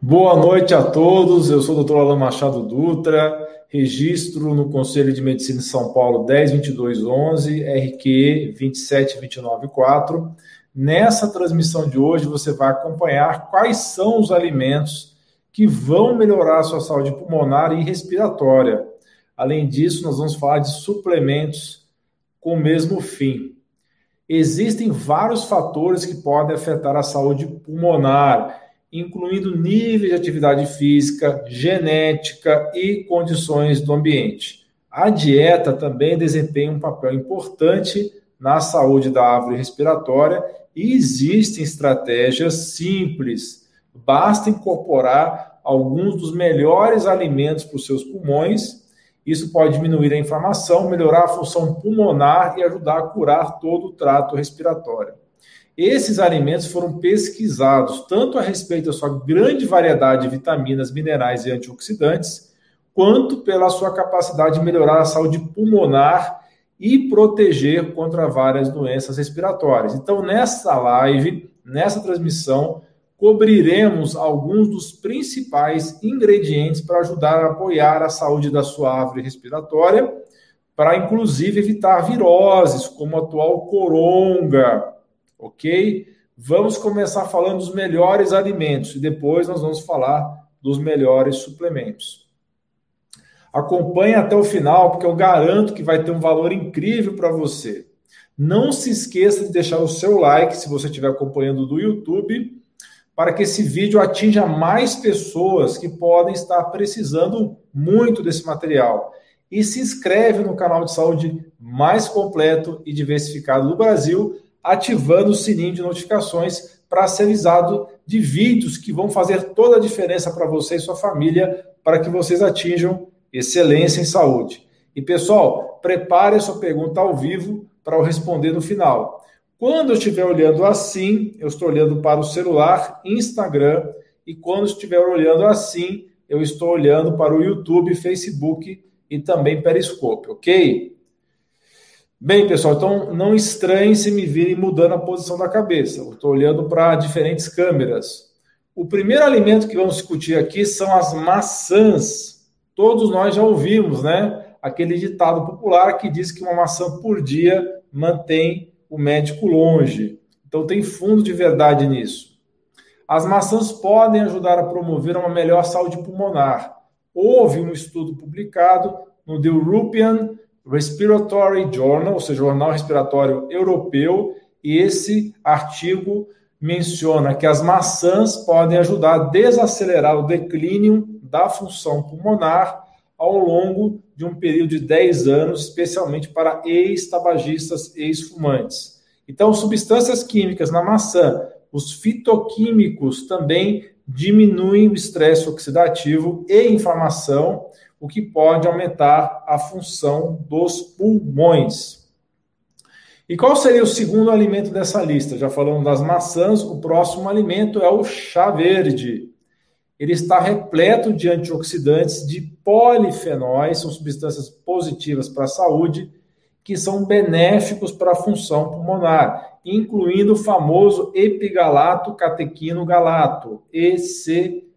Boa noite a todos. Eu sou o Dr. Alan Machado Dutra, registro no Conselho de Medicina de São Paulo 102211, RQ 27294. Nessa transmissão de hoje, você vai acompanhar quais são os alimentos que vão melhorar a sua saúde pulmonar e respiratória. Além disso, nós vamos falar de suplementos com o mesmo fim. Existem vários fatores que podem afetar a saúde pulmonar, incluindo níveis de atividade física, genética e condições do ambiente. A dieta também desempenha um papel importante na saúde da árvore respiratória e existem estratégias simples. Basta incorporar alguns dos melhores alimentos para os seus pulmões isso pode diminuir a inflamação, melhorar a função pulmonar e ajudar a curar todo o trato respiratório. Esses alimentos foram pesquisados tanto a respeito da sua grande variedade de vitaminas, minerais e antioxidantes, quanto pela sua capacidade de melhorar a saúde pulmonar e proteger contra várias doenças respiratórias. Então, nessa live, nessa transmissão, cobriremos alguns dos principais ingredientes para ajudar a apoiar a saúde da sua árvore respiratória, para inclusive evitar viroses, como a atual coronga, ok? Vamos começar falando dos melhores alimentos e depois nós vamos falar dos melhores suplementos. Acompanhe até o final, porque eu garanto que vai ter um valor incrível para você. Não se esqueça de deixar o seu like se você estiver acompanhando do YouTube para que esse vídeo atinja mais pessoas que podem estar precisando muito desse material. E se inscreve no canal de saúde mais completo e diversificado do Brasil, ativando o sininho de notificações para ser avisado de vídeos que vão fazer toda a diferença para você e sua família, para que vocês atinjam excelência em saúde. E pessoal, prepare a sua pergunta ao vivo para eu responder no final. Quando eu estiver olhando assim, eu estou olhando para o celular, Instagram, e quando estiver olhando assim, eu estou olhando para o YouTube, Facebook e também Periscope, ok? Bem, pessoal, então não estranhe se me virem mudando a posição da cabeça. Eu estou olhando para diferentes câmeras. O primeiro alimento que vamos discutir aqui são as maçãs. Todos nós já ouvimos, né? Aquele ditado popular que diz que uma maçã por dia mantém o médico longe. Então tem fundo de verdade nisso. As maçãs podem ajudar a promover uma melhor saúde pulmonar. Houve um estudo publicado no The European Respiratory Journal, ou seja, Jornal Respiratório Europeu, e esse artigo menciona que as maçãs podem ajudar a desacelerar o declínio da função pulmonar ao longo de um período de 10 anos, especialmente para ex-tabagistas ex-fumantes. Então, substâncias químicas na maçã, os fitoquímicos também diminuem o estresse oxidativo e inflamação, o que pode aumentar a função dos pulmões. E qual seria o segundo alimento dessa lista? Já falamos das maçãs, o próximo alimento é o chá verde ele está repleto de antioxidantes, de polifenóis, são substâncias positivas para a saúde, que são benéficos para a função pulmonar, incluindo o famoso epigalato catequino galato, EC,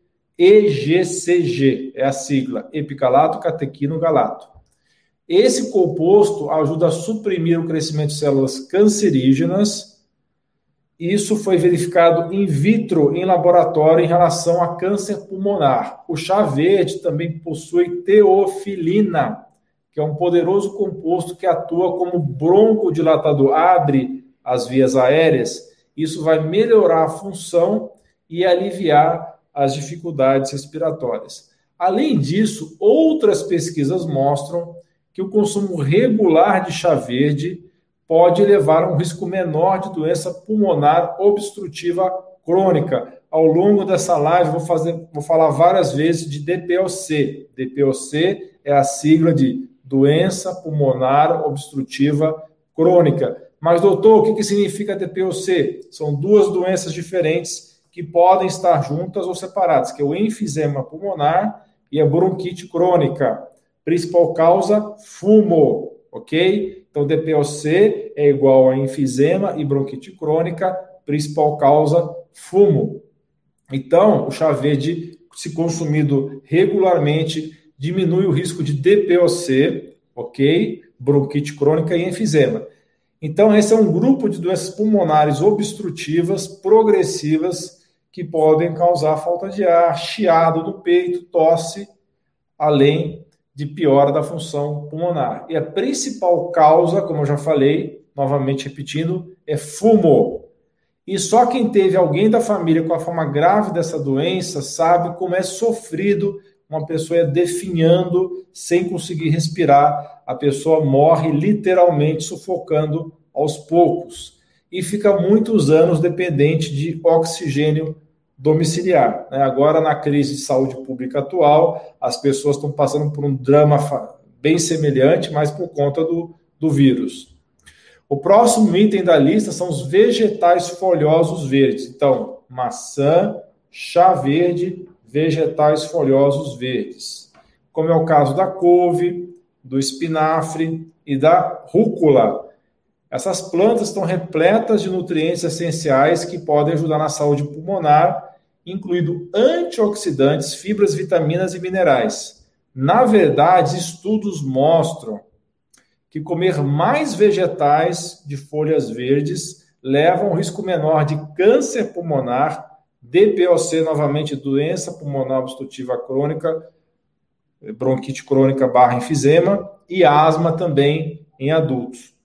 EGCG, é a sigla, epigalato catequino galato. Esse composto ajuda a suprimir o crescimento de células cancerígenas, isso foi verificado in vitro em laboratório em relação a câncer pulmonar. O chá verde também possui teofilina, que é um poderoso composto que atua como broncodilatador, abre as vias aéreas. Isso vai melhorar a função e aliviar as dificuldades respiratórias. Além disso, outras pesquisas mostram que o consumo regular de chá verde pode levar a um risco menor de doença pulmonar obstrutiva crônica. Ao longo dessa live, vou, fazer, vou falar várias vezes de DPOC. DPOC é a sigla de doença pulmonar obstrutiva crônica. Mas, doutor, o que, que significa DPOC? São duas doenças diferentes que podem estar juntas ou separadas, que é o enfisema pulmonar e a bronquite crônica. Principal causa, fumo, ok? Então, DPOC é igual a enfisema e bronquite crônica, principal causa, fumo. Então, o chá verde, se consumido regularmente, diminui o risco de DPOC, ok? Bronquite crônica e enfisema. Então, esse é um grupo de doenças pulmonares obstrutivas progressivas que podem causar falta de ar, chiado do peito, tosse, além de piora da função pulmonar. E a principal causa, como eu já falei, novamente repetindo, é fumo. E só quem teve alguém da família com a forma grave dessa doença sabe como é sofrido uma pessoa definhando sem conseguir respirar. A pessoa morre literalmente sufocando aos poucos e fica muitos anos dependente de oxigênio domiciliar. Né? Agora, na crise de saúde pública atual, as pessoas estão passando por um drama bem semelhante, mas por conta do, do vírus. O próximo item da lista são os vegetais folhosos verdes. Então, maçã, chá verde, vegetais folhosos verdes, como é o caso da couve, do espinafre e da rúcula. Essas plantas estão repletas de nutrientes essenciais que podem ajudar na saúde pulmonar, incluindo antioxidantes, fibras, vitaminas e minerais. Na verdade, estudos mostram que comer mais vegetais de folhas verdes leva a um risco menor de câncer pulmonar, DPOC, novamente, doença pulmonar obstrutiva crônica, bronquite crônica barra enfisema, e asma também em adultos.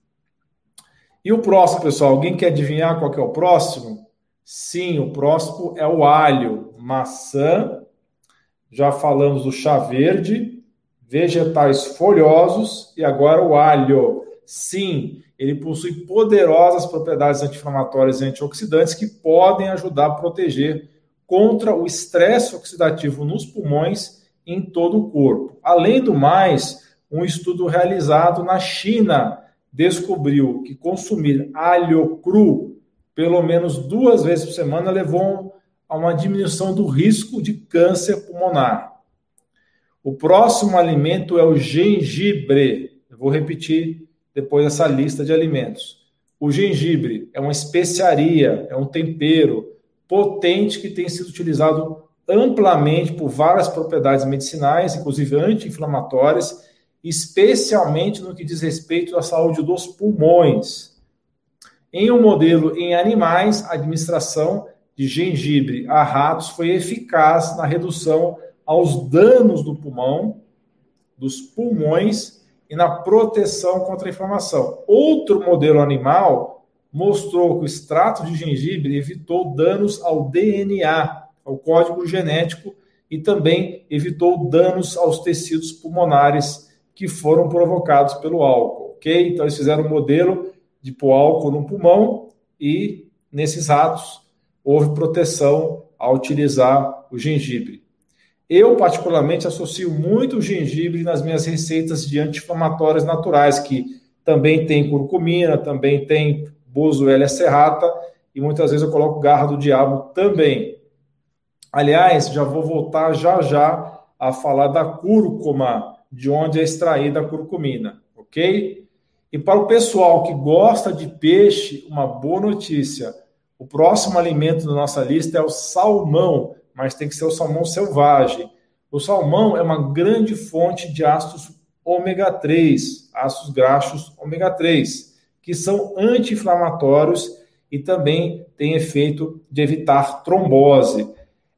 E o próximo, pessoal, alguém quer adivinhar qual que é o próximo? Sim, o próximo é o alho, maçã, já falamos do chá verde, vegetais folhosos e agora o alho. Sim, ele possui poderosas propriedades anti-inflamatórias e antioxidantes que podem ajudar a proteger contra o estresse oxidativo nos pulmões e em todo o corpo. Além do mais, um estudo realizado na China descobriu que consumir alho cru pelo menos duas vezes por semana levou a uma diminuição do risco de câncer pulmonar. O próximo alimento é o gengibre. Eu vou repetir depois dessa lista de alimentos. O gengibre é uma especiaria, é um tempero potente que tem sido utilizado amplamente por várias propriedades medicinais, inclusive anti-inflamatórias, especialmente no que diz respeito à saúde dos pulmões. Em um modelo em animais, a administração de gengibre a ratos foi eficaz na redução aos danos do pulmão, dos pulmões e na proteção contra a inflamação. Outro modelo animal mostrou que o extrato de gengibre evitou danos ao DNA, ao código genético, e também evitou danos aos tecidos pulmonares que foram provocados pelo álcool, ok? Então, eles fizeram um modelo de pôr álcool no pulmão e, nesses ratos, houve proteção ao utilizar o gengibre. Eu, particularmente, associo muito o gengibre nas minhas receitas de anti-inflamatórias naturais, que também tem curcumina, também tem boswellia serrata, e muitas vezes eu coloco garra do diabo também. Aliás, já vou voltar já já a falar da cúrcuma, de onde é extraída a curcumina, ok? E para o pessoal que gosta de peixe, uma boa notícia. O próximo alimento da nossa lista é o salmão mas tem que ser o salmão selvagem. O salmão é uma grande fonte de ácidos ômega 3, ácidos graxos ômega 3, que são anti-inflamatórios e também têm efeito de evitar trombose.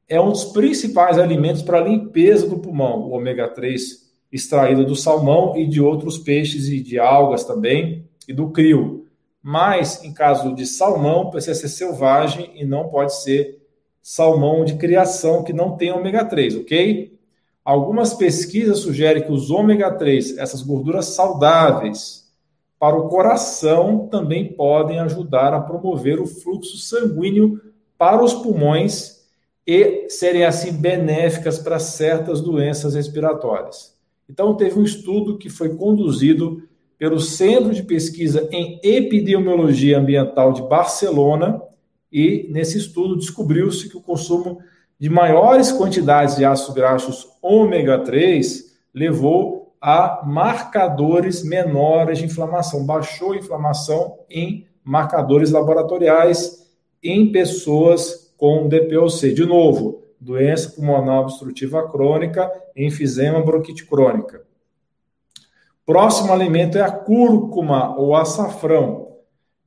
É um dos principais alimentos para a limpeza do pulmão, o ômega 3 extraído do salmão e de outros peixes e de algas também, e do crio. Mas, em caso de salmão, precisa ser selvagem e não pode ser salmão de criação que não tem ômega 3, ok? Algumas pesquisas sugerem que os ômega 3, essas gorduras saudáveis, para o coração também podem ajudar a promover o fluxo sanguíneo para os pulmões e serem assim benéficas para certas doenças respiratórias. Então, teve um estudo que foi conduzido pelo Centro de Pesquisa em Epidemiologia Ambiental de Barcelona, e nesse estudo descobriu-se que o consumo de maiores quantidades de ácidos graxos ômega 3 levou a marcadores menores de inflamação, baixou a inflamação em marcadores laboratoriais em pessoas com DPOC. De novo, doença pulmonar obstrutiva crônica, enfisema, bronquite crônica. Próximo alimento é a cúrcuma ou açafrão.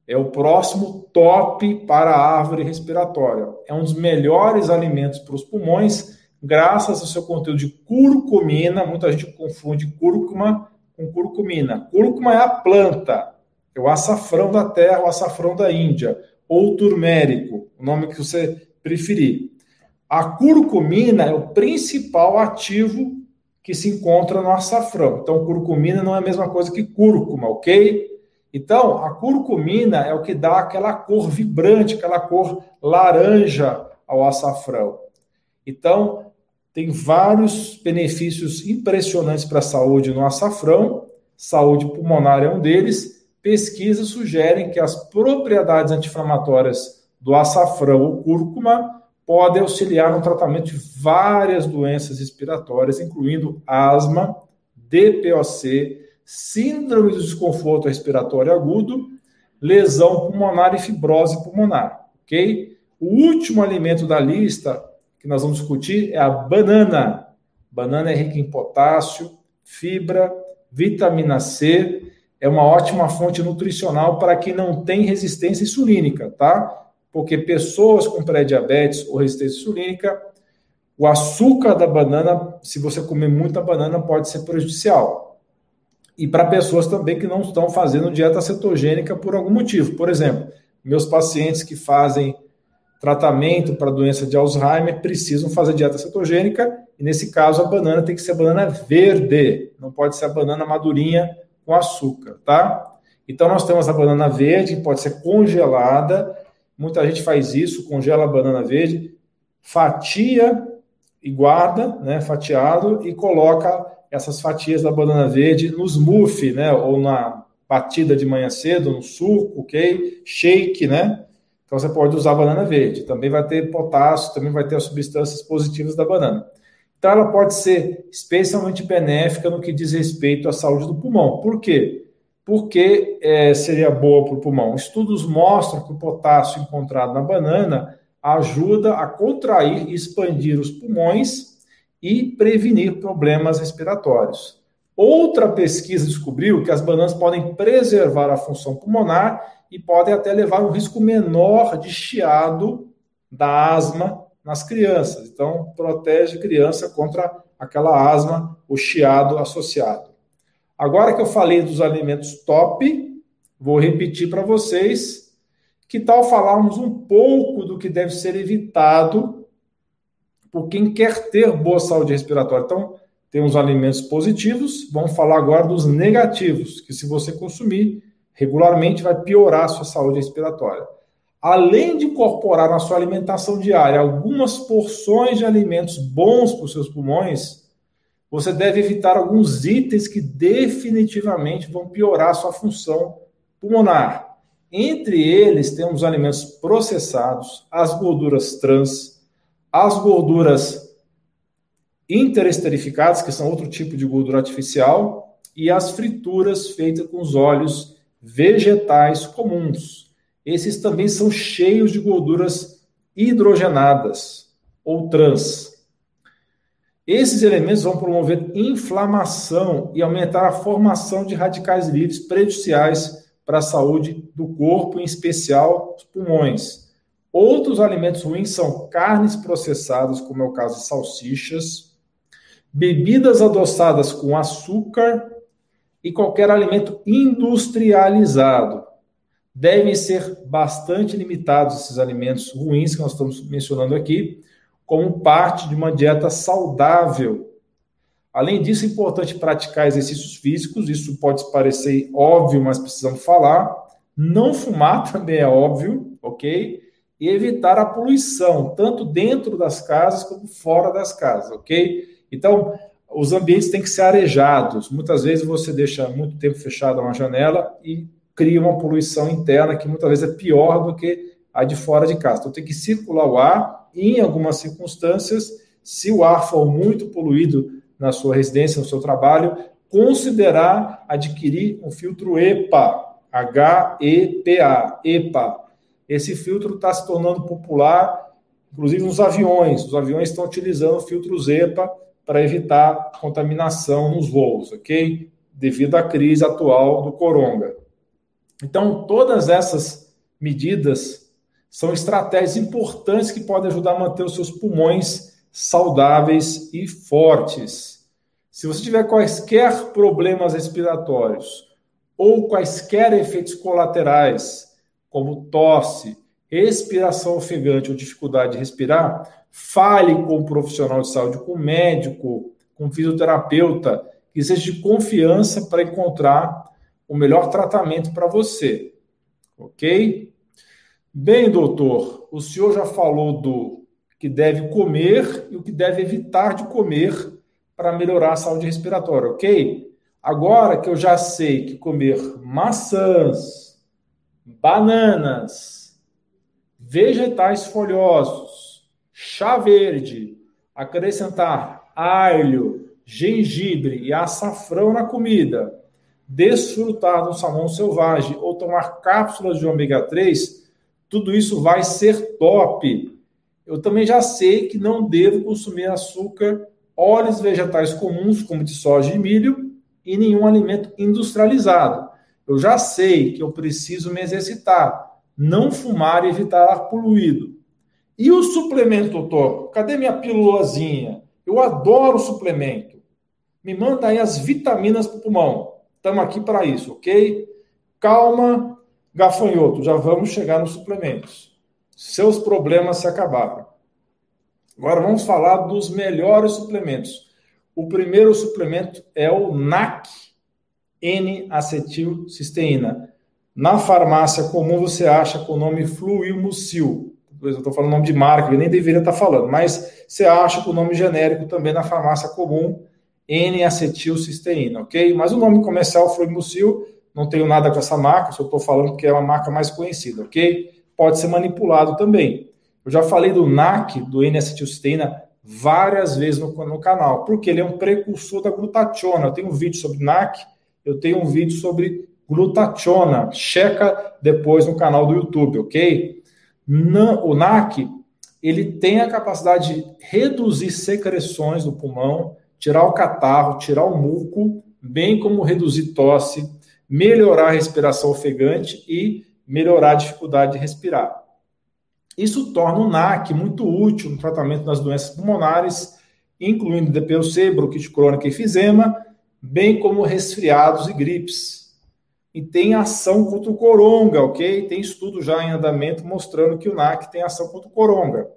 É o próximo top para a árvore respiratória. É um dos melhores alimentos para os pulmões, graças ao seu conteúdo de curcumina. Muita gente confunde cúrcuma com curcumina. Cúrcuma é a planta, é o açafrão da terra, o açafrão da Índia, ou turmérico, o nome que você preferir. A curcumina é o principal ativo que se encontra no açafrão. Então, curcumina não é a mesma coisa que cúrcuma, ok? Então, a curcumina é o que dá aquela cor vibrante, aquela cor laranja ao açafrão. Então, tem vários benefícios impressionantes para a saúde no açafrão. Saúde pulmonar é um deles. Pesquisas sugerem que as propriedades anti-inflamatórias do açafrão ou cúrcuma pode auxiliar no tratamento de várias doenças respiratórias, incluindo asma, DPOC, síndrome do desconforto respiratório agudo, lesão pulmonar e fibrose pulmonar, ok? O último alimento da lista que nós vamos discutir é a banana. Banana é rica em potássio, fibra, vitamina C, é uma ótima fonte nutricional para quem não tem resistência insulínica, tá? Porque pessoas com pré-diabetes ou resistência insulínica, o açúcar da banana, se você comer muita banana, pode ser prejudicial. E para pessoas também que não estão fazendo dieta cetogênica por algum motivo. Por exemplo, meus pacientes que fazem tratamento para doença de Alzheimer precisam fazer dieta cetogênica, e nesse caso a banana tem que ser banana verde, não pode ser a banana madurinha com açúcar, tá? Então nós temos a banana verde, que pode ser congelada, Muita gente faz isso, congela a banana verde, fatia e guarda, né, fatiado, e coloca essas fatias da banana verde no smoothie, né, ou na batida de manhã cedo, no suco, ok? Shake, né? Então você pode usar banana verde. Também vai ter potássio, também vai ter as substâncias positivas da banana. Então ela pode ser especialmente benéfica no que diz respeito à saúde do pulmão. Por quê? Por que é, seria boa para o pulmão? Estudos mostram que o potássio encontrado na banana ajuda a contrair e expandir os pulmões e prevenir problemas respiratórios. Outra pesquisa descobriu que as bananas podem preservar a função pulmonar e podem até levar um risco menor de chiado da asma nas crianças. Então, protege a criança contra aquela asma, o chiado associado. Agora que eu falei dos alimentos top, vou repetir para vocês. Que tal falarmos um pouco do que deve ser evitado por quem quer ter boa saúde respiratória? Então, tem os alimentos positivos, vamos falar agora dos negativos, que se você consumir regularmente vai piorar a sua saúde respiratória. Além de incorporar na sua alimentação diária algumas porções de alimentos bons para os seus pulmões, você deve evitar alguns itens que definitivamente vão piorar sua função pulmonar. Entre eles, temos alimentos processados, as gorduras trans, as gorduras interesterificadas, que são outro tipo de gordura artificial, e as frituras feitas com os óleos vegetais comuns. Esses também são cheios de gorduras hidrogenadas ou trans. Esses elementos vão promover inflamação e aumentar a formação de radicais livres prejudiciais para a saúde do corpo, em especial os pulmões. Outros alimentos ruins são carnes processadas, como é o caso de salsichas, bebidas adoçadas com açúcar e qualquer alimento industrializado. Devem ser bastante limitados esses alimentos ruins que nós estamos mencionando aqui, como parte de uma dieta saudável. Além disso, é importante praticar exercícios físicos, isso pode parecer óbvio, mas precisamos falar. Não fumar também é óbvio, ok? E evitar a poluição, tanto dentro das casas como fora das casas, ok? Então, os ambientes têm que ser arejados. Muitas vezes você deixa muito tempo fechada uma janela e cria uma poluição interna que muitas vezes é pior do que a de fora de casa. Então, tem que circular o ar em algumas circunstâncias, se o ar for muito poluído na sua residência, no seu trabalho, considerar adquirir um filtro EPA, H-E-P-A, EPA. Esse filtro está se tornando popular inclusive nos aviões. Os aviões estão utilizando o filtro ZEPA para evitar contaminação nos voos, ok? Devido à crise atual do coronga. Então, todas essas medidas são estratégias importantes que podem ajudar a manter os seus pulmões saudáveis e fortes. Se você tiver quaisquer problemas respiratórios ou quaisquer efeitos colaterais, como tosse, respiração ofegante ou dificuldade de respirar, fale com um profissional de saúde, com um médico, com um fisioterapeuta, que seja de confiança para encontrar o melhor tratamento para você. Ok? Bem, doutor, o senhor já falou do que deve comer e o que deve evitar de comer para melhorar a saúde respiratória, ok? Agora que eu já sei que comer maçãs, bananas, vegetais folhosos, chá verde, acrescentar alho, gengibre e açafrão na comida, desfrutar do salmão selvagem ou tomar cápsulas de ômega 3 tudo isso vai ser top. Eu também já sei que não devo consumir açúcar, óleos vegetais comuns, como de soja e milho, e nenhum alimento industrializado. Eu já sei que eu preciso me exercitar, não fumar e evitar ar poluído. E o suplemento, doutor? Cadê minha pílulazinha? Eu adoro suplemento. Me manda aí as vitaminas para o pulmão. Estamos aqui para isso, ok? Calma, Gafanhoto, já vamos chegar nos suplementos. Seus problemas se acabaram. Agora vamos falar dos melhores suplementos. O primeiro suplemento é o NAC, N-acetilcisteína. Na farmácia comum você acha com o nome Fluimucil. Eu estou falando nome de marca, eu nem deveria estar falando, mas você acha com o nome genérico também na farmácia comum, N-acetilcisteína, ok? Mas o nome comercial Fluimucil não tenho nada com essa marca, só estou falando que é uma marca mais conhecida, ok? Pode ser manipulado também. Eu já falei do NAC, do N-acetilcisteína, várias vezes no, no, canal, porque ele é um precursor da glutationa. Eu tenho um vídeo sobre NAC, eu tenho um vídeo sobre glutationa. Checa depois no canal do YouTube, ok? o NAC, ele tem a capacidade de reduzir secreções do pulmão, tirar o catarro, tirar o muco, bem como reduzir tosse, melhorar a respiração ofegante e melhorar a dificuldade de respirar. Isso torna o NAC muito útil no tratamento das doenças pulmonares, incluindo DPOC, bronquite crônica e enfisema, bem como resfriados e gripes. E tem ação contra o coronga, ok? Tem estudo já em andamento mostrando que o NAC tem ação contra o coronga.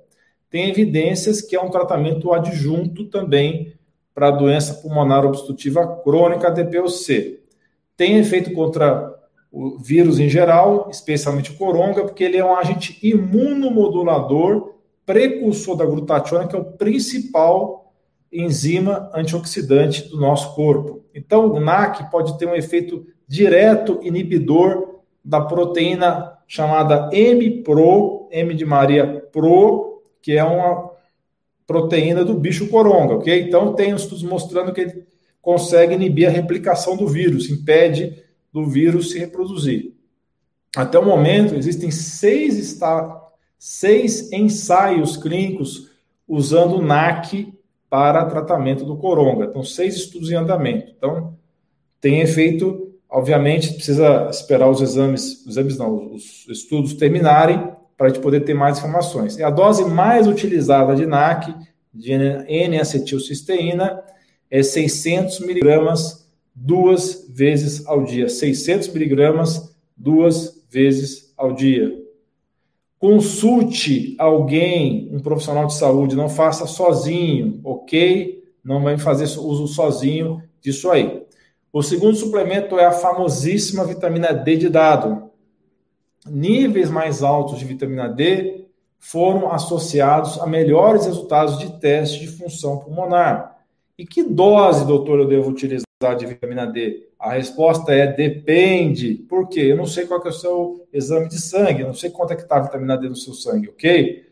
Tem evidências que é um tratamento adjunto também para a doença pulmonar obstrutiva crônica, DPOC tem efeito contra o vírus em geral, especialmente o coronga, porque ele é um agente imunomodulador, precursor da glutationa, que é o principal enzima antioxidante do nosso corpo. Então, o NAC pode ter um efeito direto inibidor da proteína chamada M-PRO, M de Maria PRO, que é uma proteína do bicho coronga, ok? Então, tem estudos mostrando que ele consegue inibir a replicação do vírus, impede do vírus se reproduzir. Até o momento, existem seis, está, seis ensaios clínicos usando NAC para tratamento do coronga. Então, seis estudos em andamento. Então, tem efeito, obviamente, precisa esperar os exames, os exames não, os estudos terminarem para a gente poder ter mais informações. É a dose mais utilizada de NAC, de N-acetilcisteína, é 600 miligramas duas vezes ao dia. 600 miligramas duas vezes ao dia. Consulte alguém, um profissional de saúde, não faça sozinho, ok? Não vai fazer uso sozinho disso aí. O segundo suplemento é a famosíssima vitamina D de dado. Níveis mais altos de vitamina D foram associados a melhores resultados de teste de função pulmonar. E que dose, doutor, eu devo utilizar de vitamina D? A resposta é depende. Por quê? Eu não sei qual é o seu exame de sangue, eu não sei quanto é que está a vitamina D no seu sangue, ok?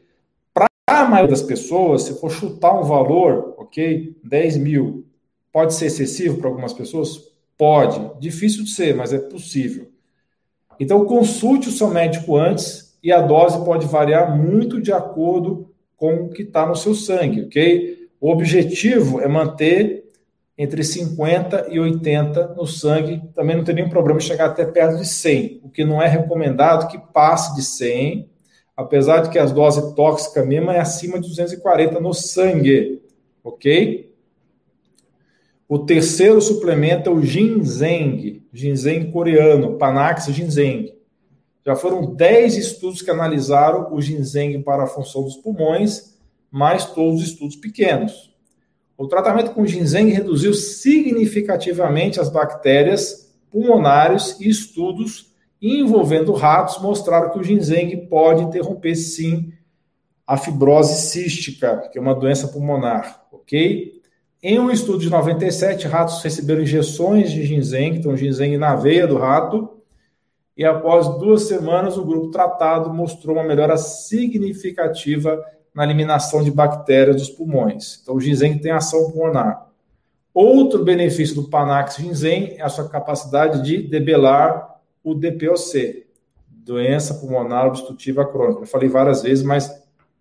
Para a maioria das pessoas, se for chutar um valor, ok? 10 mil, pode ser excessivo para algumas pessoas? Pode. Difícil de ser, mas é possível. Então, consulte o seu médico antes e a dose pode variar muito de acordo com o que está no seu sangue, ok? O objetivo é manter entre 50 e 80 no sangue. Também não tem nenhum problema chegar até perto de 100, o que não é recomendado que passe de 100, apesar de que as doses tóxicas mesmo é acima de 240 no sangue, ok? O terceiro suplemento é o ginseng, ginseng coreano, Panax ginseng. Já foram 10 estudos que analisaram o ginseng para a função dos pulmões, mais todos os estudos pequenos. O tratamento com ginseng reduziu significativamente as bactérias pulmonares e estudos envolvendo ratos mostraram que o ginseng pode interromper sim a fibrose cística, que é uma doença pulmonar, ok? Em um estudo de 97, ratos receberam injeções de ginseng, então ginseng na veia do rato, e após duas semanas, o grupo tratado mostrou uma melhora significativa na eliminação de bactérias dos pulmões. Então, o ginseng tem ação pulmonar. Outro benefício do Panax ginseng é a sua capacidade de debelar o DPOC, doença pulmonar obstrutiva crônica. Eu falei várias vezes, mas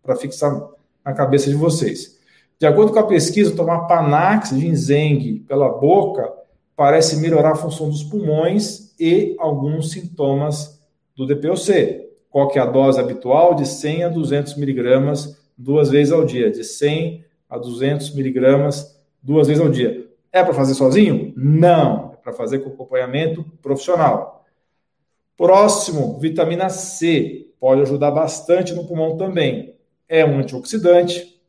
para fixar na cabeça de vocês. De acordo com a pesquisa, tomar Panax ginseng pela boca parece melhorar a função dos pulmões e alguns sintomas do DPOC. Qual que é a dose habitual? De 100 a 200 miligramas duas vezes ao dia. De 100 a 200 miligramas duas vezes ao dia. É para fazer sozinho? Não. É para fazer com acompanhamento profissional. Próximo, vitamina C. Pode ajudar bastante no pulmão também. É um antioxidante,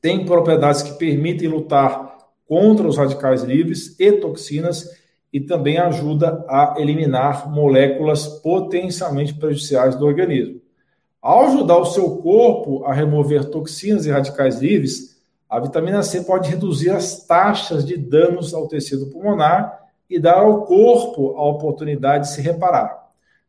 tem propriedades que permitem lutar contra os radicais livres e toxinas e também ajuda a eliminar moléculas potencialmente prejudiciais do organismo. Ao ajudar o seu corpo a remover toxinas e radicais livres, a vitamina C pode reduzir as taxas de danos ao tecido pulmonar e dar ao corpo a oportunidade de se reparar.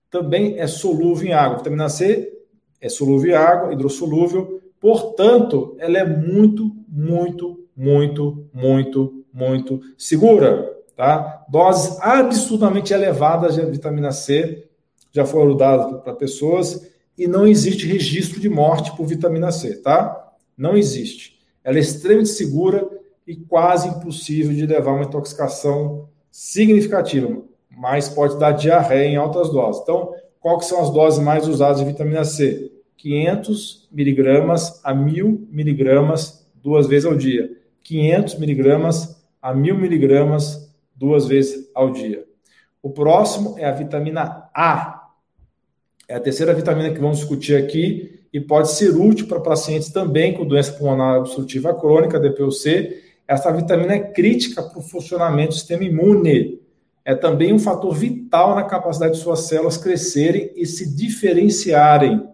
Também é solúvel em água. A vitamina C é solúvel em água, hidrossolúvel, Portanto, ela é muito, muito, muito, muito, muito segura. Tá? Doses absurdamente elevadas de vitamina C já foram dadas para pessoas e não existe registro de morte por vitamina C, tá? Não existe. Ela é extremamente segura e quase impossível de levar uma intoxicação significativa, mas pode dar diarreia em altas doses. Então, quais são as doses mais usadas de vitamina C? 500 miligramas a 1000 miligramas duas vezes ao dia. 500 miligramas a 1000 miligramas duas vezes ao dia. O próximo é a vitamina A. É a terceira vitamina que vamos discutir aqui e pode ser útil para pacientes também com doença pulmonar obstrutiva crônica, DPOC. Essa vitamina é crítica para o funcionamento do sistema imune. É também um fator vital na capacidade de suas células crescerem e se diferenciarem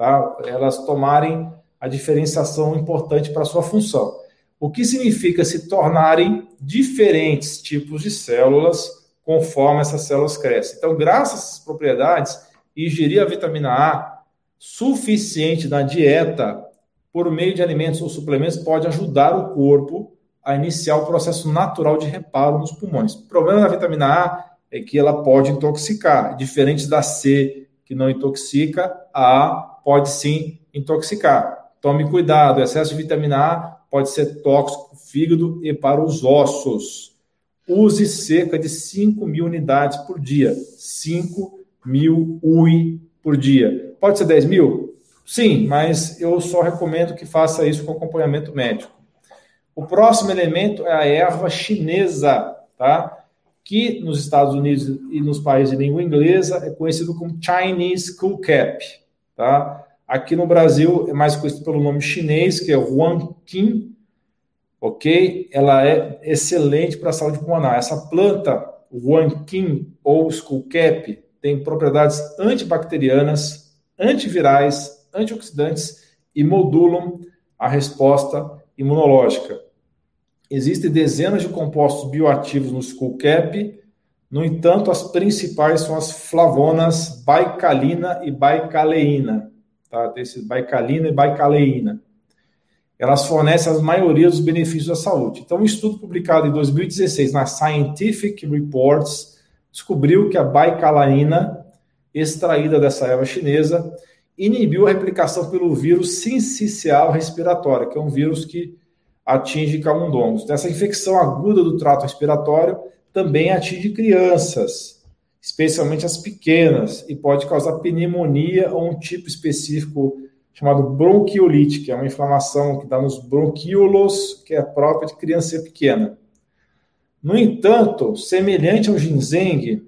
tá? elas tomarem a diferenciação importante para a sua função. O que significa se tornarem diferentes tipos de células conforme essas células crescem. Então, graças a essas propriedades, ingerir a vitamina A suficiente na dieta por meio de alimentos ou suplementos pode ajudar o corpo a iniciar o processo natural de reparo nos pulmões. O problema da vitamina A é que ela pode intoxicar, diferente da C, que não intoxica, a A pode sim intoxicar. Tome cuidado, excesso de vitamina A pode ser tóxico para o fígado e para os ossos. Use cerca de 5 mil unidades por dia. 5 mil UI por dia. Pode ser 10 mil? Sim, mas eu só recomendo que faça isso com acompanhamento médico. O próximo elemento é a erva chinesa, tá? que nos Estados Unidos e nos países de língua inglesa é conhecido como Chinese Cap. Tá? Aqui no Brasil é mais conhecido pelo nome chinês, que é Huanqin, ok? Ela é excelente para a saúde pulmonar. Essa planta, Huanqin ou Skullcap, tem propriedades antibacterianas, antivirais, antioxidantes e modulam a resposta imunológica. Existem dezenas de compostos bioativos no Skullcap, no entanto, as principais são as flavonas baicalina e baicaleína. Tá? Tem esse baicalina e baicaleína. Elas fornecem a maioria dos benefícios da saúde. Então, um estudo publicado em 2016 na Scientific Reports descobriu que a baicalaína, extraída dessa erva chinesa, inibiu a replicação pelo vírus sincicial respiratório, que é um vírus que atinge camundongos. Essa infecção aguda do trato respiratório também atinge crianças, especialmente as pequenas, e pode causar pneumonia ou um tipo específico chamado bronquiolite, que é uma inflamação que dá nos bronquíolos, que é própria de criança pequena. No entanto, semelhante ao ginseng,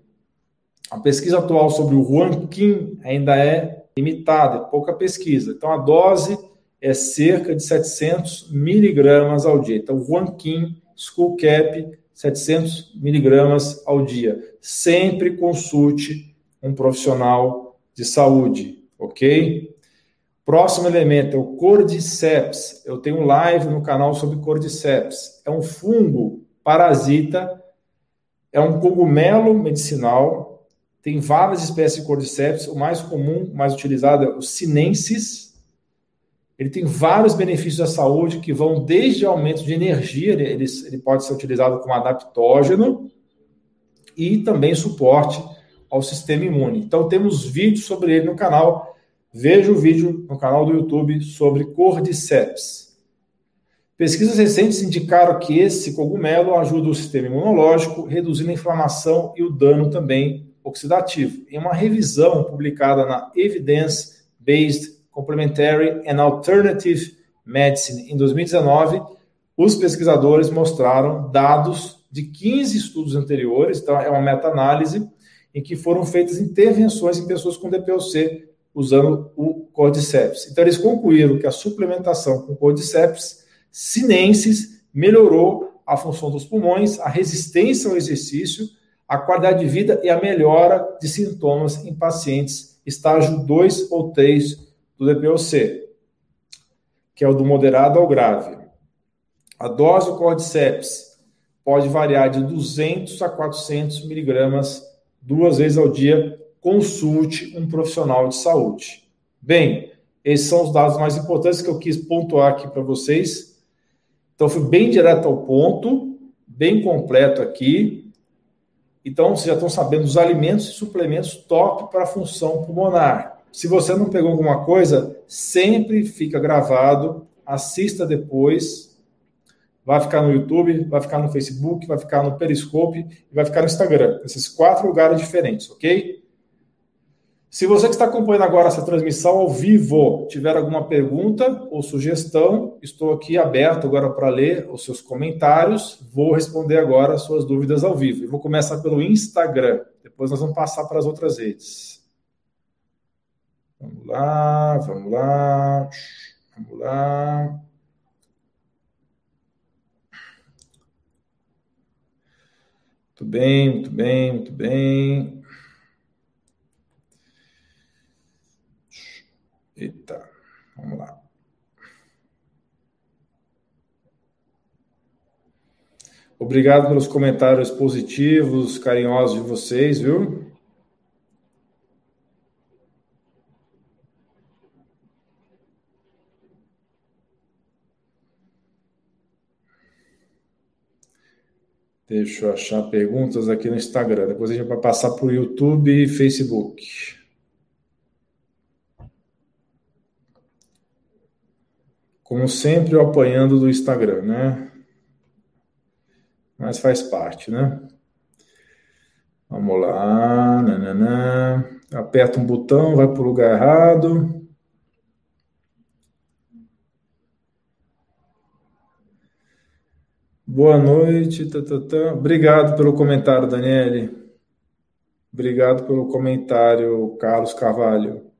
a pesquisa atual sobre o Huanqin ainda é limitada, é pouca pesquisa. Então, a dose é cerca de 700 miligramas ao dia. Então, Huanqin, School Cap, 700 miligramas ao dia. Sempre consulte um profissional de saúde, ok? Próximo elemento é o Cordyceps. Eu tenho live no canal sobre Cordyceps. É um fungo parasita, é um cogumelo medicinal. Tem várias espécies de Cordyceps. O mais comum, mais utilizado é o sinensis. Ele tem vários benefícios à saúde que vão desde aumento de energia, ele, ele pode ser utilizado como adaptógeno e também suporte ao sistema imune. Então temos vídeos sobre ele no canal Veja o vídeo no canal do YouTube sobre Cordyceps. Pesquisas recentes indicaram que esse cogumelo ajuda o sistema imunológico, reduzindo a inflamação e o dano também oxidativo. Em uma revisão publicada na Evidence Based Complementary and Alternative Medicine em 2019, os pesquisadores mostraram dados de 15 estudos anteriores, então é uma meta-análise, em que foram feitas intervenções em pessoas com DPOC usando o Cordyceps. Então, eles concluíram que a suplementação com Cordyceps sinensis melhorou a função dos pulmões, a resistência ao exercício, a qualidade de vida e a melhora de sintomas em pacientes estágio 2 ou 3 do DPOC, que é o do moderado ao grave. A dose do Cordyceps pode variar de 200 a 400 miligramas duas vezes ao dia consulte um profissional de saúde. Bem, esses são os dados mais importantes que eu quis pontuar aqui para vocês. Então, fui bem direto ao ponto, bem completo aqui. Então, vocês já estão sabendo dos alimentos e suplementos top para a função pulmonar. Se você não pegou alguma coisa, sempre fica gravado, assista depois. Vai ficar no YouTube, vai ficar no Facebook, vai ficar no Periscope e vai ficar no Instagram. Esses quatro lugares diferentes, ok? Se você que está acompanhando agora essa transmissão ao vivo tiver alguma pergunta ou sugestão, estou aqui aberto agora para ler os seus comentários. Vou responder agora as suas dúvidas ao vivo. Eu vou começar pelo Instagram, depois nós vamos passar para as outras redes. Vamos lá, vamos lá, vamos lá. Muito bem, muito bem, muito bem. Eita, vamos lá. Obrigado pelos comentários positivos, carinhosos de vocês, viu? Deixa eu achar perguntas aqui no Instagram. Depois a gente vai passar para o YouTube e Facebook. Como sempre, eu apanhando do Instagram, né? Mas faz parte, né? Vamos lá. Nananã. Aperta um botão, vai para o lugar errado. Boa noite. Tatatã. Obrigado pelo comentário, Daniele. Obrigado pelo comentário, Carlos Carvalho.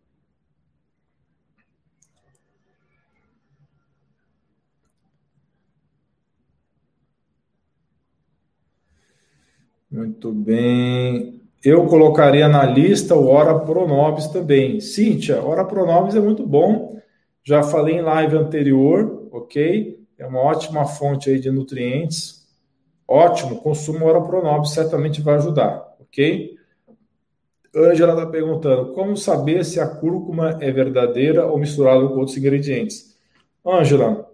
Muito bem. Eu colocaria na lista o Ora Pronobis também. Cíntia, Ora Pronobis é muito bom. Já falei em live anterior, ok? É uma ótima fonte aí de nutrientes. Ótimo, consumo Ora Pronobis certamente vai ajudar, ok? Ângela está perguntando, como saber se a cúrcuma é verdadeira ou misturada com outros ingredientes? Ângela,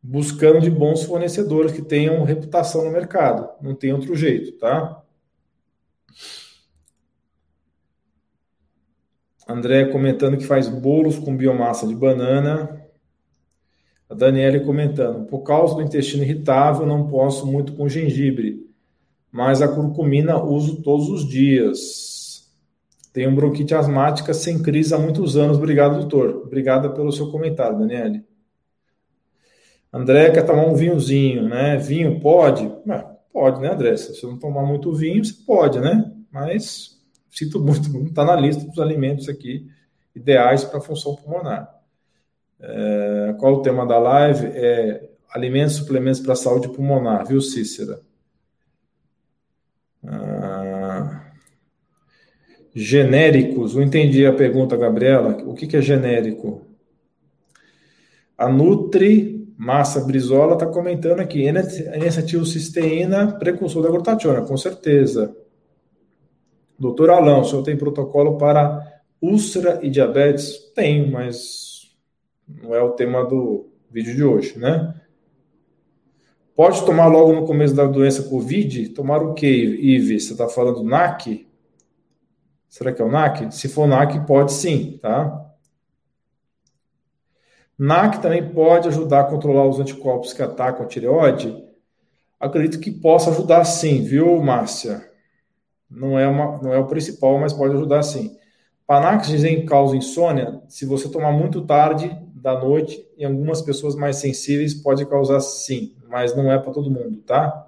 buscando de bons fornecedores que tenham reputação no mercado. Não tem outro jeito, tá? André comentando que faz bolos com biomassa de banana. A Daniele comentando, por causa do intestino irritável, não posso muito com gengibre, mas a curcumina uso todos os dias. Tenho bronquite asmática sem crise há muitos anos. Obrigado, doutor. Obrigada pelo seu comentário, Daniele. André quer tomar um vinhozinho, né? Vinho pode? É, pode, né, André? Se você não tomar muito vinho, você pode, né? Mas sinto muito, não está na lista dos alimentos aqui ideais para a função pulmonar. É, qual o tema da live? É alimentos e suplementos para a saúde pulmonar, viu, Cícera? Ah, genéricos, não entendi a pergunta, Gabriela. O que, que é genérico? A Nutri Massa Brizola está comentando aqui, N-acetilcisteína, precursor da glutationa, com certeza. Doutor Alão, o senhor tem protocolo para úlcera e diabetes? Tenho, mas não é o tema do vídeo de hoje, né? Pode tomar logo no começo da doença Covid? Tomar o que, Ive? Você está falando NAC? Será que é o NAC? Se for NAC, pode sim, tá? NAC também pode ajudar a controlar os anticorpos que atacam a tireoide? Acredito que possa ajudar sim, viu, Márcia? Não é, uma, não é o principal, mas pode ajudar sim. Panax dizem que causa insônia. Se você tomar muito tarde da noite, em algumas pessoas mais sensíveis pode causar sim, mas não é para todo mundo, tá?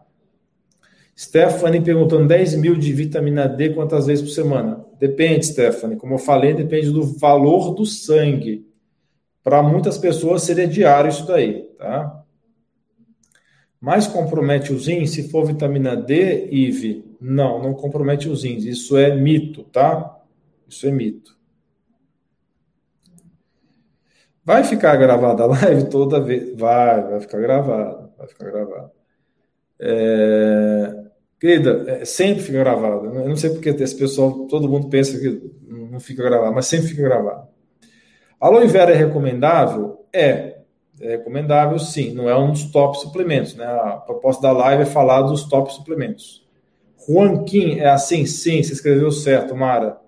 Stephanie perguntando 10 mil de vitamina D quantas vezes por semana? Depende, Stephanie. Como eu falei, depende do valor do sangue. Para muitas pessoas seria diário isso daí, tá? Mas compromete os rins se for vitamina D, IV? Não, não compromete os rins. Isso é mito, tá? Isso é mito. Vai ficar gravada a live toda vez? Vai, vai ficar gravada, vai ficar gravada. É... Querida, é, sempre fica gravada. Eu não sei porque esse pessoal, todo mundo pensa que não fica gravado, mas sempre fica gravado. Aloe vera é recomendável? É. É recomendável, sim. Não é um dos top suplementos, né? A proposta da live é falar dos top suplementos. Juanquim é assim? Sim, você escreveu certo, Mara.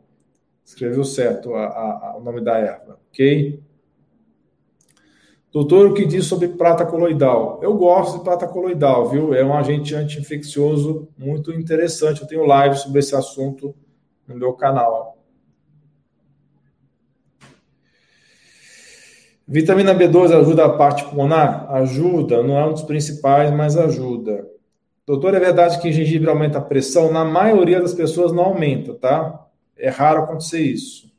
Escreveu certo a, a, a, o nome da erva, ok? Doutor, o que diz sobre prata coloidal? Eu gosto de prata coloidal, viu? É um agente anti-infeccioso muito interessante. Eu tenho live sobre esse assunto no meu canal. Vitamina B12 ajuda a parte pulmonar? Ajuda, não é um dos principais, mas ajuda. Doutor, é verdade que gengibre aumenta a pressão? Na maioria das pessoas não aumenta, tá? É raro acontecer isso.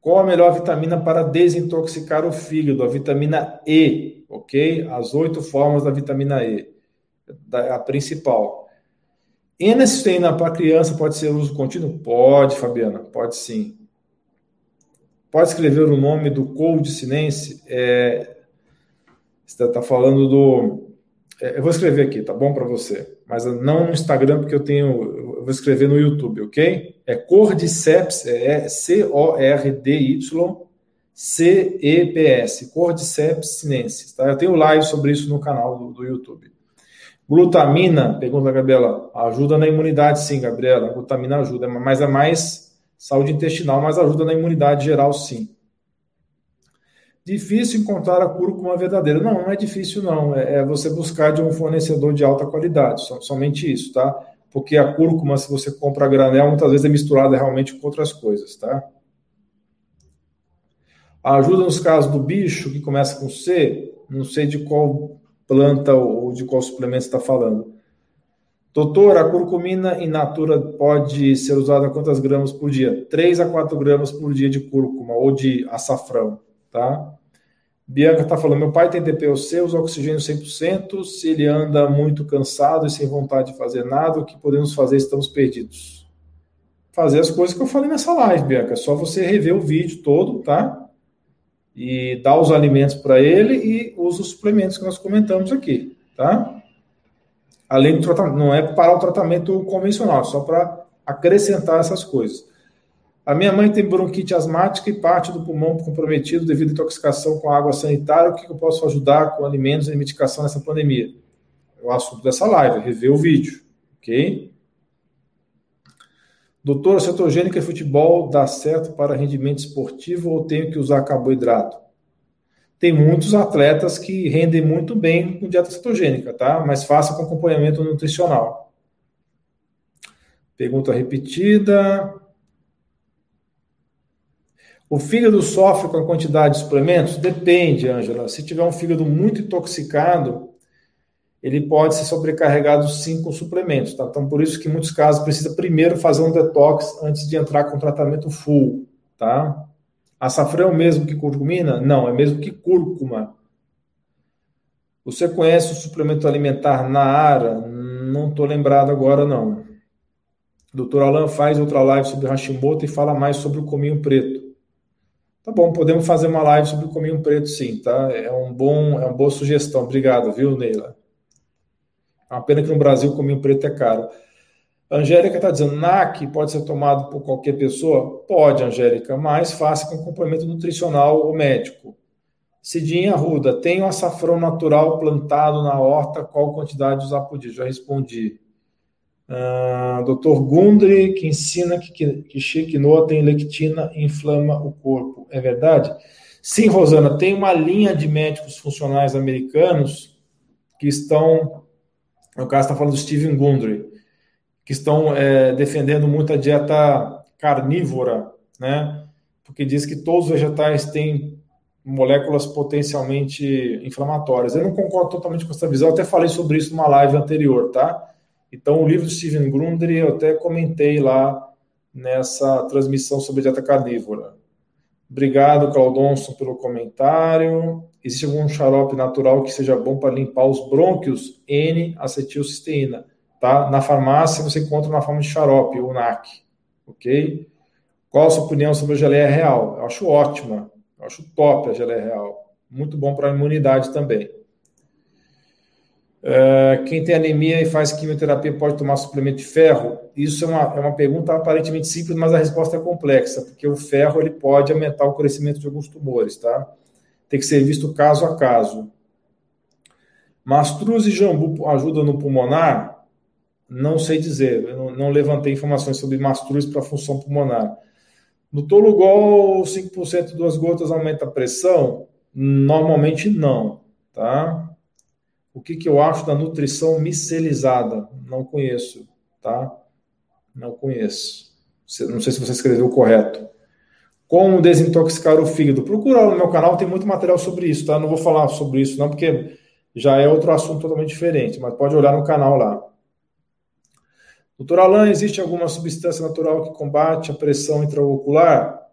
Qual a melhor vitamina para desintoxicar o fígado? A vitamina E, ok? As oito formas da vitamina E, a principal. N-acetina para criança pode ser uso contínuo? Pode, Fabiana, pode sim. Pode escrever o nome do Cold Sinense? É, você está falando do. É, eu vou escrever aqui, tá bom para você? Mas não no Instagram, porque eu tenho. Eu vou escrever no YouTube, ok? É Cordyceps, é C-O-R-D-Y-C-E-P-S, Cordyceps sinensis, tá? Eu tenho live sobre isso no canal do, do YouTube. Glutamina, pergunta a Gabriela, ajuda na imunidade, sim, Gabriela. Glutamina ajuda, mas é mais saúde intestinal, mas ajuda na imunidade geral, sim. Difícil encontrar a cúrcuma verdadeira. Não, não é difícil, não. É, é você buscar de um fornecedor de alta qualidade, somente isso, tá? Porque a cúrcuma, se você compra a granel, muitas vezes é misturada realmente com outras coisas, tá? Ajuda nos casos do bicho, que começa com C, não sei de qual planta ou de qual suplemento está falando. Doutor, a curcumina in natura pode ser usada quantas gramas por dia? 3 a 4 gramas por dia de cúrcuma ou de açafrão, tá? Bianca está falando, meu pai tem DPOC, usa oxigênio 100%, se ele anda muito cansado e sem vontade de fazer nada, o que podemos fazer? Estamos perdidos. Fazer as coisas que eu falei nessa live, Bianca, é só você rever o vídeo todo, tá? E dar os alimentos para ele e usa os suplementos que nós comentamos aqui, tá? Além do tratamento, não é para o tratamento convencional, só para acrescentar essas coisas. A minha mãe tem bronquite asmática e parte do pulmão comprometido devido à intoxicação com água sanitária. O que eu posso ajudar com alimentos e medicação nessa pandemia? É o assunto dessa live, rever o vídeo, ok? Doutor, cetogênica e futebol dá certo para rendimento esportivo ou tenho que usar carboidrato? Tem muitos atletas que rendem muito bem com dieta cetogênica, tá? Mas faça com acompanhamento nutricional. Pergunta repetida. O fígado sofre com a quantidade de suplementos? Depende, Ângela. Se tiver um fígado muito intoxicado, ele pode ser sobrecarregado sim com suplementos, tá? Então, por isso que em muitos casos precisa primeiro fazer um detox antes de entrar com tratamento full, tá? Açafrão é o mesmo que curcumina? Não, é mesmo que cúrcuma. Você conhece o suplemento alimentar Naara? Não estou lembrado agora, não. Doutor Alan faz outra live sobre Hashimoto e fala mais sobre o cominho preto. Tá bom, podemos fazer uma live sobre o cominho preto, sim, tá? É um bom, é uma boa sugestão. Obrigado, viu, Neila? É uma pena que no Brasil o cominho preto é caro. Angélica está dizendo, NAC pode ser tomado por qualquer pessoa? Pode, Angélica, mas faça com acompanhamento nutricional ou médico. Cidinha Ruda, tem o açafrão natural plantado na horta, qual quantidade usar por dia? Já respondi. Uh, Dr. Gundry, que ensina que, que, que tem lectina e inflama o corpo. É verdade? Sim, Rosana, tem uma linha de médicos funcionais americanos que estão, no caso está falando do Steven Gundry, que estão é, defendendo muito a dieta carnívora, né? Porque diz que todos os vegetais têm moléculas potencialmente inflamatórias. Eu não concordo totalmente com essa visão, eu até falei sobre isso numa live anterior, tá? Então, o livro do Steven Grundry eu até comentei lá nessa transmissão sobre dieta carnívora. Obrigado, Claudonson, pelo comentário. Existe algum xarope natural que seja bom para limpar os brônquios? N-acetilcisteína tá? Na farmácia você encontra na forma de xarope, o NAC, ok? Qual a sua opinião sobre a geleia real? Eu acho ótima, eu acho top a geleia real. Muito bom para a imunidade também. Uh, quem tem anemia e faz quimioterapia pode tomar suplemento de ferro? Isso é uma, é uma pergunta aparentemente simples, mas a resposta é complexa, porque o ferro ele pode aumentar o crescimento de alguns tumores, tá? Tem que ser visto caso a caso. Mastruz e jambu ajudam no pulmonar? Não sei dizer, não, não levantei informações sobre mastruz para função pulmonar. No Tolugol, 5% duas gotas aumenta a pressão? Normalmente não, tá? O que, que eu acho da nutrição micelizada? Não conheço, tá? Não conheço. Não sei se você escreveu correto. Como desintoxicar o fígado? Procura no meu canal, tem muito material sobre isso, tá? Não vou falar sobre isso não, porque já é outro assunto totalmente diferente, mas pode olhar no canal lá. Doutor Alain, existe alguma substância natural que combate a pressão intraocular?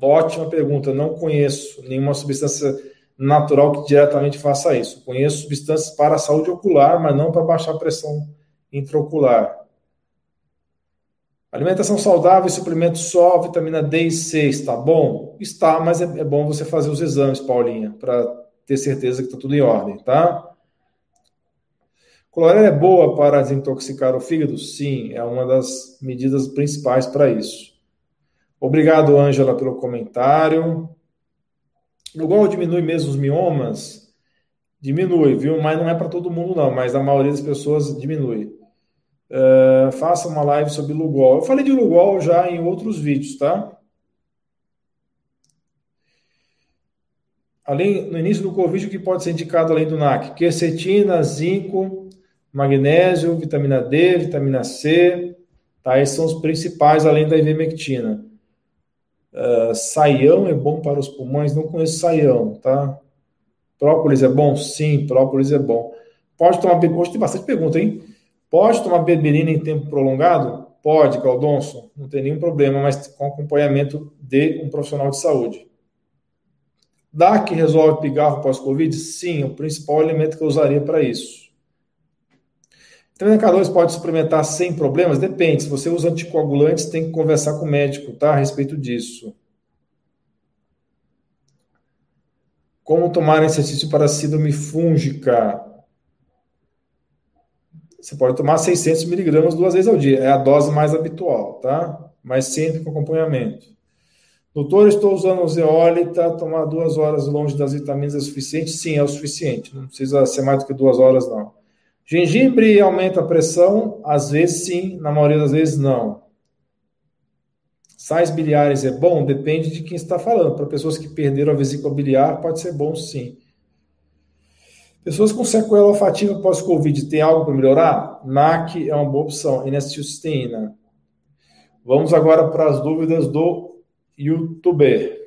Ótima pergunta. Não conheço nenhuma substância natural que diretamente faça isso. Conheço substâncias para a saúde ocular, mas não para baixar a pressão intraocular. Alimentação saudável e suplemento só, vitamina D e C, está bom? Está, mas é, é bom você fazer os exames, Paulinha, para ter certeza que está tudo em ordem, tá? Clorela é boa para desintoxicar o fígado? Sim, é uma das medidas principais para isso. Obrigado, Ângela, pelo comentário. Igual diminui mesmo os miomas? Diminui, viu? Mas não é para todo mundo, não. Mas a maioria das pessoas diminui. Uh, faça uma live sobre Lugol. Eu falei de Lugol já em outros vídeos, tá? Além, no início do Covid, o que pode ser indicado além do NAC? Quercetina, zinco, magnésio, vitamina D, vitamina C, tá? Esses são os principais, além da ivermectina. Uh, saião é bom para os pulmões? Não conheço saião, tá? Própolis é bom? Sim, própolis é bom. Pode tomar... Hoje tem bastante pergunta, hein? Pode tomar berberina em tempo prolongado? Pode, Caldonso, não tem nenhum problema, mas com acompanhamento de um profissional de saúde. Que resolve pigarro pós-Covid? Sim, o principal elemento que eu usaria para isso. K2 pode suplementar sem problemas? Depende. Se você usa anticoagulantes, tem que conversar com o médico, tá? A respeito disso. Como tomar exercício para síndrome fúngica? Você pode tomar 600 miligramas duas vezes ao dia. É a dose mais habitual, tá? Mas sempre com acompanhamento. Doutor, estou usando zeólita, tomar duas horas longe das vitaminas é suficiente? Sim, é o suficiente. Não precisa ser mais do que duas horas, não. Gengibre aumenta a pressão? Às vezes sim, na maioria das vezes não. Sais biliares é bom? Depende de quem está falando. Para pessoas que perderam a vesícula biliar, pode ser bom sim. Pessoas com sequela olfativa pós-Covid, tem algo para melhorar? NAC é uma boa opção. Inestilcisteína. Vamos agora para as dúvidas do youtuber.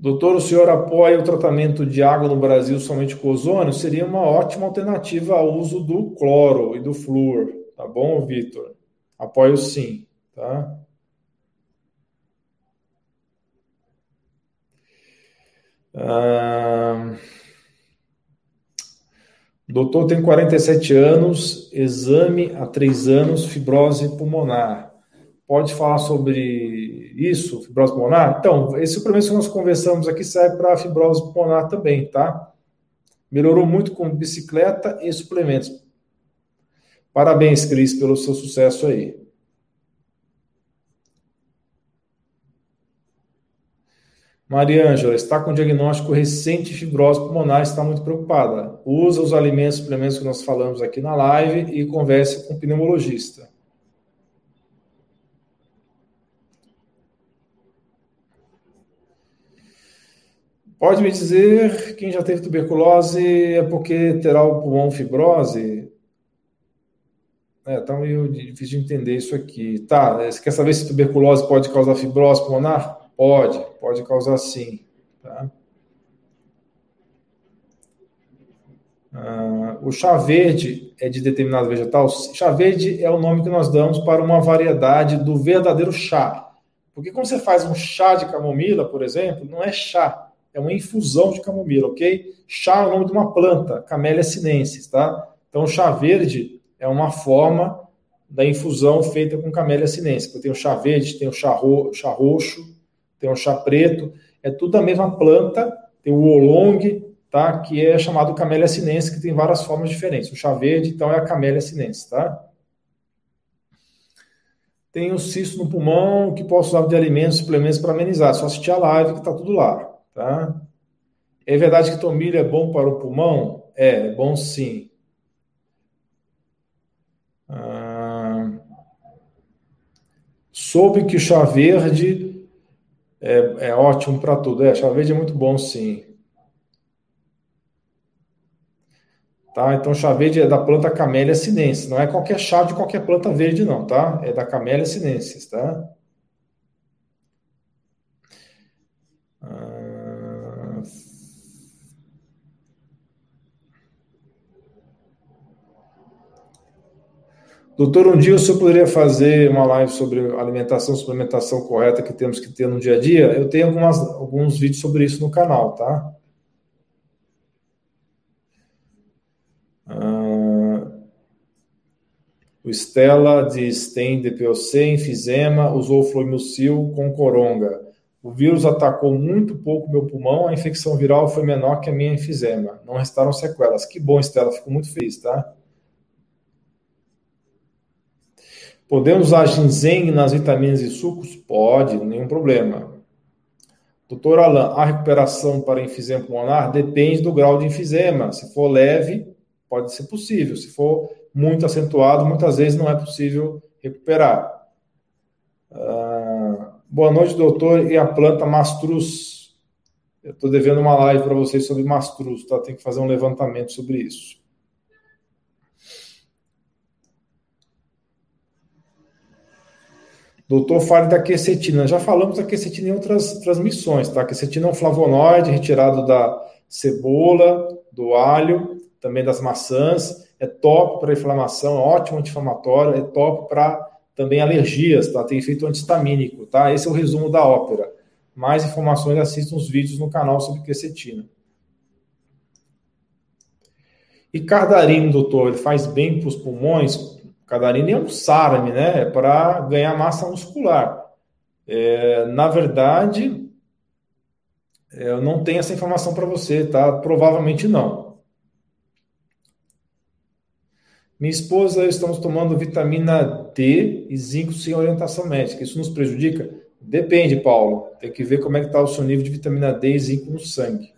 Doutor, o senhor apoia o tratamento de água no Brasil somente com ozônio? Seria uma ótima alternativa ao uso do cloro e do flúor. Tá bom, Vitor? Apoio sim, tá? Ah, doutor tem 47 anos, exame há 3 anos, fibrose pulmonar. Pode falar sobre isso, fibrose pulmonar? Então, esse suplemento que nós conversamos aqui serve para fibrose pulmonar também, tá? Melhorou muito com bicicleta e suplementos. Parabéns, Cris, pelo seu sucesso aí. Maria Ângela, está com diagnóstico recente de fibrose pulmonar, está muito preocupada. Usa os alimentos, suplementos que nós falamos aqui na live e converse com o pneumologista. Pode me dizer, quem já teve tuberculose é porque terá o pulmão fibrose? É, tá meio difícil de entender isso aqui. Tá, você quer saber se tuberculose pode causar fibrose pulmonar? Pode, pode causar sim. Tá? Ah, o chá verde é de determinado vegetal? Chá verde é o nome que nós damos para uma variedade do verdadeiro chá. Porque quando você faz um chá de camomila, por exemplo, não é chá, é uma infusão de camomila, ok? Chá é o nome de uma planta, Camellia sinensis, tá? Então, chá verde é uma forma da infusão feita com Camellia sinensis. Tem o chá verde, tem o chá, ro chá roxo, tem o chá preto, é tudo a mesma planta. Tem o oolong, tá? Que é chamado Camellia sinensis, que tem várias formas diferentes. O chá verde, então, é a Camellia sinensis, tá? Tem o cisto no pulmão, que posso usar de alimentos, suplementos para amenizar. Só assistir a live que tá tudo lá. Tá? É verdade que tomilho é bom para o pulmão? É, é bom sim. Ah, soube que chá verde é, é ótimo para tudo. É, chá verde é muito bom sim. Tá? Então, chá verde é da planta Camellia sinensis. Não é qualquer chá de qualquer planta verde, não, tá? É da Camellia sinensis, tá? Doutor, um dia o senhor poderia fazer uma live sobre alimentação, suplementação correta que temos que ter no dia a dia? Eu tenho algumas, alguns vídeos sobre isso no canal, tá? Ah, o Stella diz: tem DPOC, enfisema, usou fluimucil com coronga. O vírus atacou muito pouco meu pulmão, a infecção viral foi menor que a minha enfisema. Não restaram sequelas. Que bom, Stella, fico muito feliz, tá? Podemos usar ginseng nas vitaminas e sucos? Pode, nenhum problema. Doutor Alain, a recuperação para enfisema pulmonar depende do grau de enfisema. Se for leve, pode ser possível. Se for muito acentuado, muitas vezes não é possível recuperar. Ah, boa noite, doutor. E a planta mastruz? Eu estou devendo uma live para vocês sobre mastruz, tá? Tem que fazer um levantamento sobre isso. Doutor, fale da quercetina. Já falamos da quercetina em outras transmissões, tá? A quercetina é um flavonoide retirado da cebola, do alho, também das maçãs. É top para inflamação, é ótimo anti-inflamatório, é top para também alergias, tá? Tem efeito antistamínico, tá? Esse é o resumo da ópera. Mais informações, assistam os vídeos no canal sobre quercetina. E cardarino, doutor, ele faz bem para os pulmões? Cadarina é um SARM, né? É para ganhar massa muscular. É, na verdade, é, eu não tenho essa informação para você, tá? Provavelmente não. Minha esposa, estamos tomando vitamina D e zinco sem orientação médica. Isso nos prejudica? Depende, Paulo. Tem que ver como é que está o seu nível de vitamina D e zinco no sangue.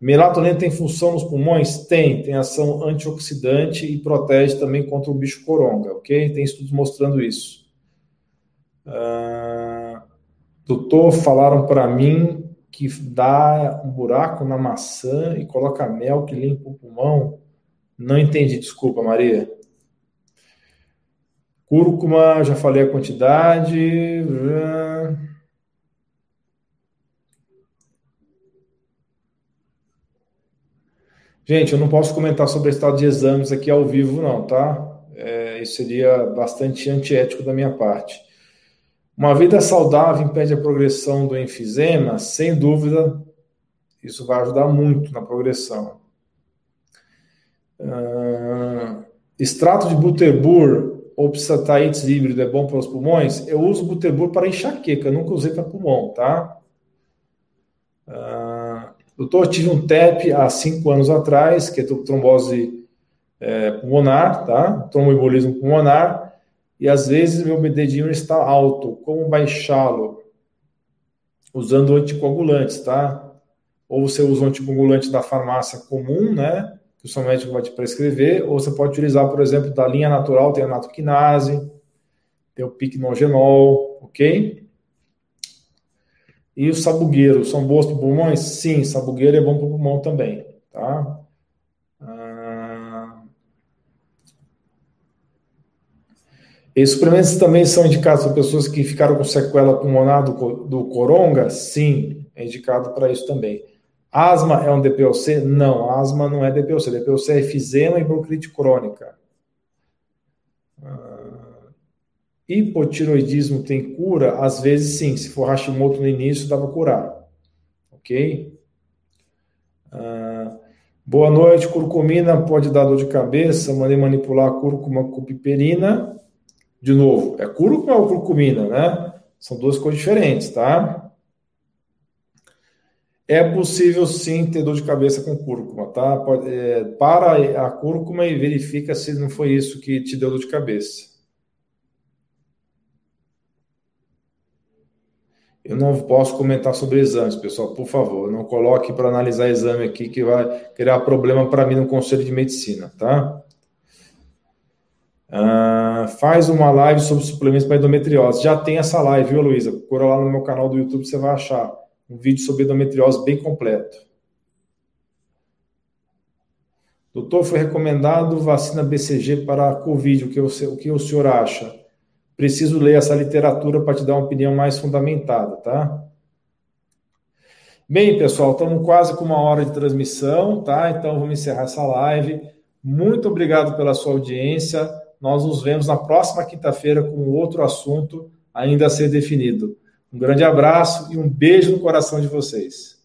Melatonina tem função nos pulmões? Tem, tem ação antioxidante e protege também contra o bicho coronga, ok? Tem estudos mostrando isso. Uh, doutor, falaram para mim que dá um buraco na maçã e coloca mel que limpa o pulmão. Não entendi, desculpa, Maria. Cúrcuma, já falei a quantidade. Gente, eu não posso comentar sobre o estado de exames aqui ao vivo, não, tá? É, isso seria bastante antiético da minha parte. Uma vida saudável impede a progressão do enfisema? Sem dúvida, isso vai ajudar muito na progressão. Uh, extrato de Buterbur ou psataites híbrido é bom para os pulmões? Eu uso Buterbur para enxaqueca, nunca usei para pulmão, tá? Uh, doutor, tive um TEP há cinco anos atrás, que é trombose é, pulmonar, tá? Tromboembolismo pulmonar e às vezes meu dedinho está alto. Como baixá-lo? Usando anticoagulantes, tá? Ou você usa anticoagulante da farmácia comum, né? Que o seu médico vai te prescrever, ou você pode utilizar, por exemplo, da linha natural, tem a natoquinase, tem o picnogenol, ok? E os sabugueiros são bons para pulmões? Sim, sabugueiro é bom para o pulmão também, tá? Esses suplementos também são indicados para pessoas que ficaram com sequela pulmonar do, do coronga? Sim, é indicado para isso também. Asma é um DPOC? Não, asma não é DPOC. DPOC é efizema e bronquite crônica. Uh, hipotiroidismo tem cura? Às vezes sim. Se for Hashimoto no início, dá curar. Ok? Uh, boa noite. Curcumina pode dar dor de cabeça. Mandei manipular a cúrcuma com piperina de novo, é cúrcuma ou curcumina, né? São duas coisas diferentes, tá? É possível sim ter dor de cabeça com cúrcuma, tá? Pode, é, para a cúrcuma e verifica se não foi isso que te deu dor de cabeça. Eu não posso comentar sobre exames, pessoal, por favor. Não coloque para analisar exame aqui que vai criar problema para mim no conselho de medicina, tá? Uh, faz uma live sobre suplementos para endometriose. Já tem essa live, viu, Luísa? Procura lá no meu canal do YouTube, você vai achar um vídeo sobre endometriose bem completo. Doutor, foi recomendado vacina BCG para a Covid. O que, o que o senhor acha? Preciso ler essa literatura para te dar uma opinião mais fundamentada, tá? Bem, pessoal, estamos quase com uma hora de transmissão, tá? Então vamos encerrar essa live. Muito obrigado pela sua audiência. Nós nos vemos na próxima quinta-feira com outro assunto ainda a ser definido. Um grande abraço e um beijo no coração de vocês.